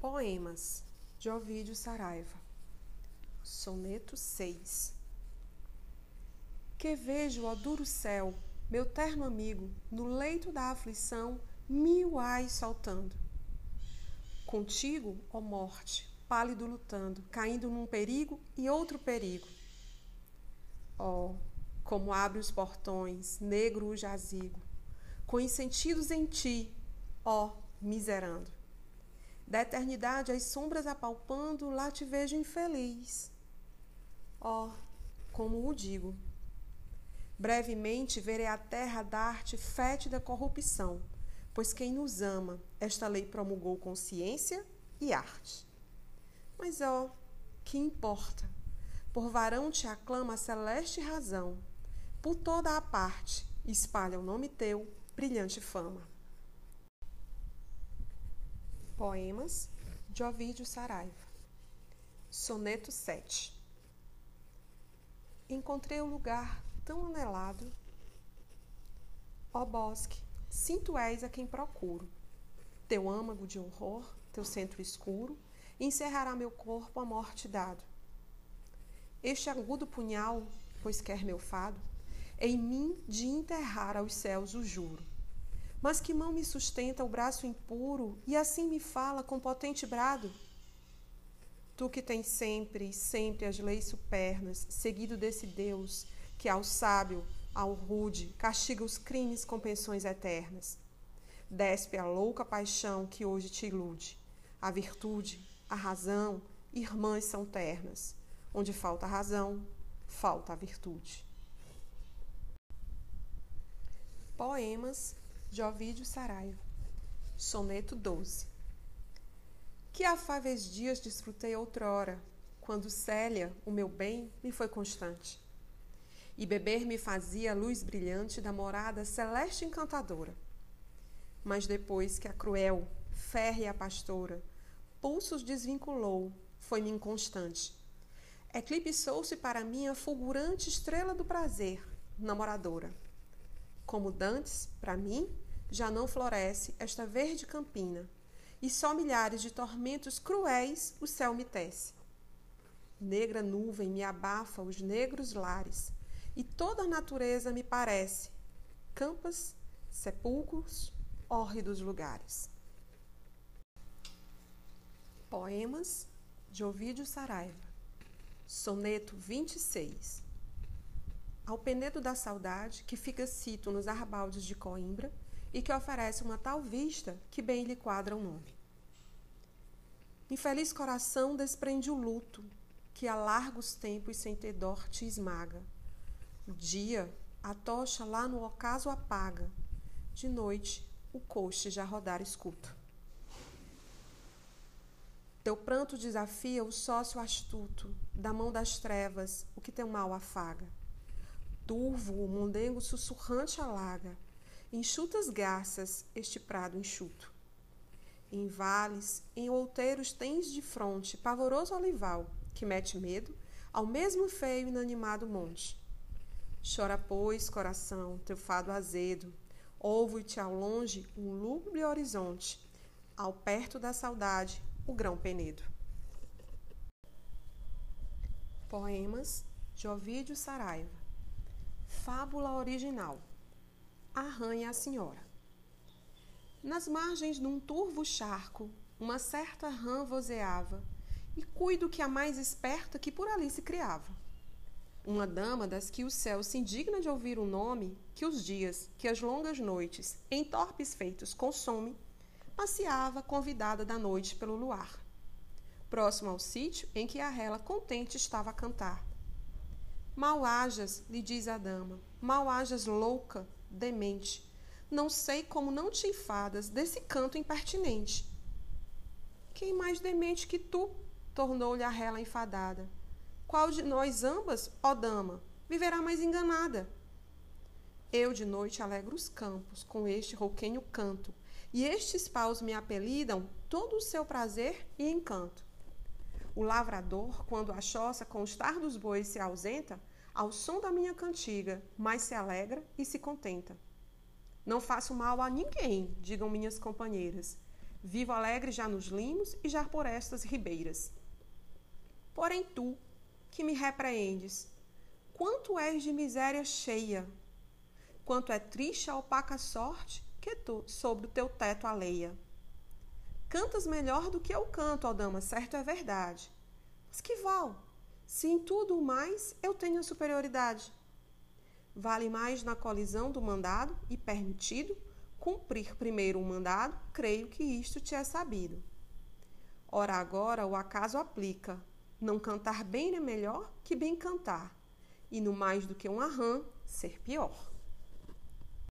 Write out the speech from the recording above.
Poemas de Ovídio Saraiva Soneto 6 Que vejo, ó duro céu, meu terno amigo, no leito da aflição, mil ais saltando. Contigo, ó morte, pálido lutando, caindo num perigo e outro perigo. Ó, como abre os portões, negro o jazigo, com sentidos em ti, ó, miserando. Da eternidade as sombras apalpando, lá te vejo infeliz. Ó, como o digo. Brevemente verei a terra dar-te fétida corrupção, pois quem nos ama, esta lei promulgou consciência e arte. Mas ó, que importa? Por varão te aclama a celeste razão, por toda a parte espalha o nome teu, brilhante fama. Poemas de Ovídio Saraiva. Soneto 7 Encontrei o lugar tão anelado. Ó bosque, sinto és a quem procuro. Teu âmago de horror, teu centro escuro Encerrará meu corpo a morte dado. Este agudo punhal, pois quer meu fado Em mim de enterrar aos céus o juro mas que mão me sustenta o braço impuro e assim me fala com potente brado? Tu que tens sempre, sempre as leis supernas, seguido desse Deus que ao sábio, ao rude, castiga os crimes com pensões eternas. Despe a louca paixão que hoje te ilude. A virtude, a razão, irmãs são ternas. Onde falta a razão, falta a virtude. Poemas de Ovídio Saraiva. Soneto 12. Que afáveis dias desfrutei outrora, quando Célia, o meu bem, me foi constante. E beber me fazia a luz brilhante da morada celeste encantadora. Mas depois que a cruel, férrea pastora, pulsos desvinculou, foi-me inconstante. Eclipsou-se para mim a fulgurante estrela do prazer, namoradora como dantes, para mim, já não floresce esta verde campina, e só milhares de tormentos cruéis o céu me tece. Negra nuvem me abafa os negros lares, e toda a natureza me parece campas, sepulcros, hórridos lugares. Poemas de Ovídio Saraiva Soneto 26 ao Penedo da Saudade, que fica cito nos arrabaldes de Coimbra e que oferece uma tal vista que bem lhe quadra o nome. Infeliz coração desprende o luto, que a largos tempos sem ter dor te esmaga. O dia, a tocha lá no ocaso apaga, de noite o coche já rodar escuto. Teu pranto desafia o sócio astuto, da mão das trevas, o que teu mal afaga turvo, o mondengo sussurrante alaga, enxutas garças este prado enxuto. Em vales, em outeiros tens de fronte pavoroso olival, que mete medo ao mesmo feio inanimado monte. Chora, pois, coração, teu fado azedo, ouve-te ao longe um lúgubre horizonte, ao perto da saudade, o grão penedo. Poemas de Ovídio Saraiva Fábula original. Arranha a senhora. Nas margens de um turvo charco, uma certa rã vozeava, e cuido que a mais esperta que por ali se criava. Uma dama das que o céu se indigna de ouvir o nome, que os dias, que as longas noites, em torpes feitos consome, passeava convidada da noite pelo luar. Próximo ao sítio em que a rela contente estava a cantar Mal hajas, lhe diz a dama, mal hajas louca, demente. Não sei como não te enfadas desse canto impertinente. Quem mais demente que tu? tornou-lhe a rela enfadada. Qual de nós ambas, ó dama, viverá mais enganada? Eu de noite alegro os campos com este rouquenho canto, e estes paus me apelidam todo o seu prazer e encanto. O lavrador, quando a choça com o estar dos bois se ausenta, ao som da minha cantiga, mais se alegra e se contenta. Não faço mal a ninguém, digam minhas companheiras. Vivo alegre já nos limos e já por estas ribeiras. Porém tu, que me repreendes, quanto és de miséria cheia, quanto é triste a opaca sorte que tu sobre o teu teto aleia. Cantas melhor do que eu canto, ó dama, certo é verdade. Mas que val, se em tudo mais eu tenho superioridade? Vale mais na colisão do mandado e permitido cumprir primeiro o mandado, creio que isto te é sabido. Ora, agora o acaso aplica. Não cantar bem é melhor que bem cantar, e no mais do que um arrã, ser pior.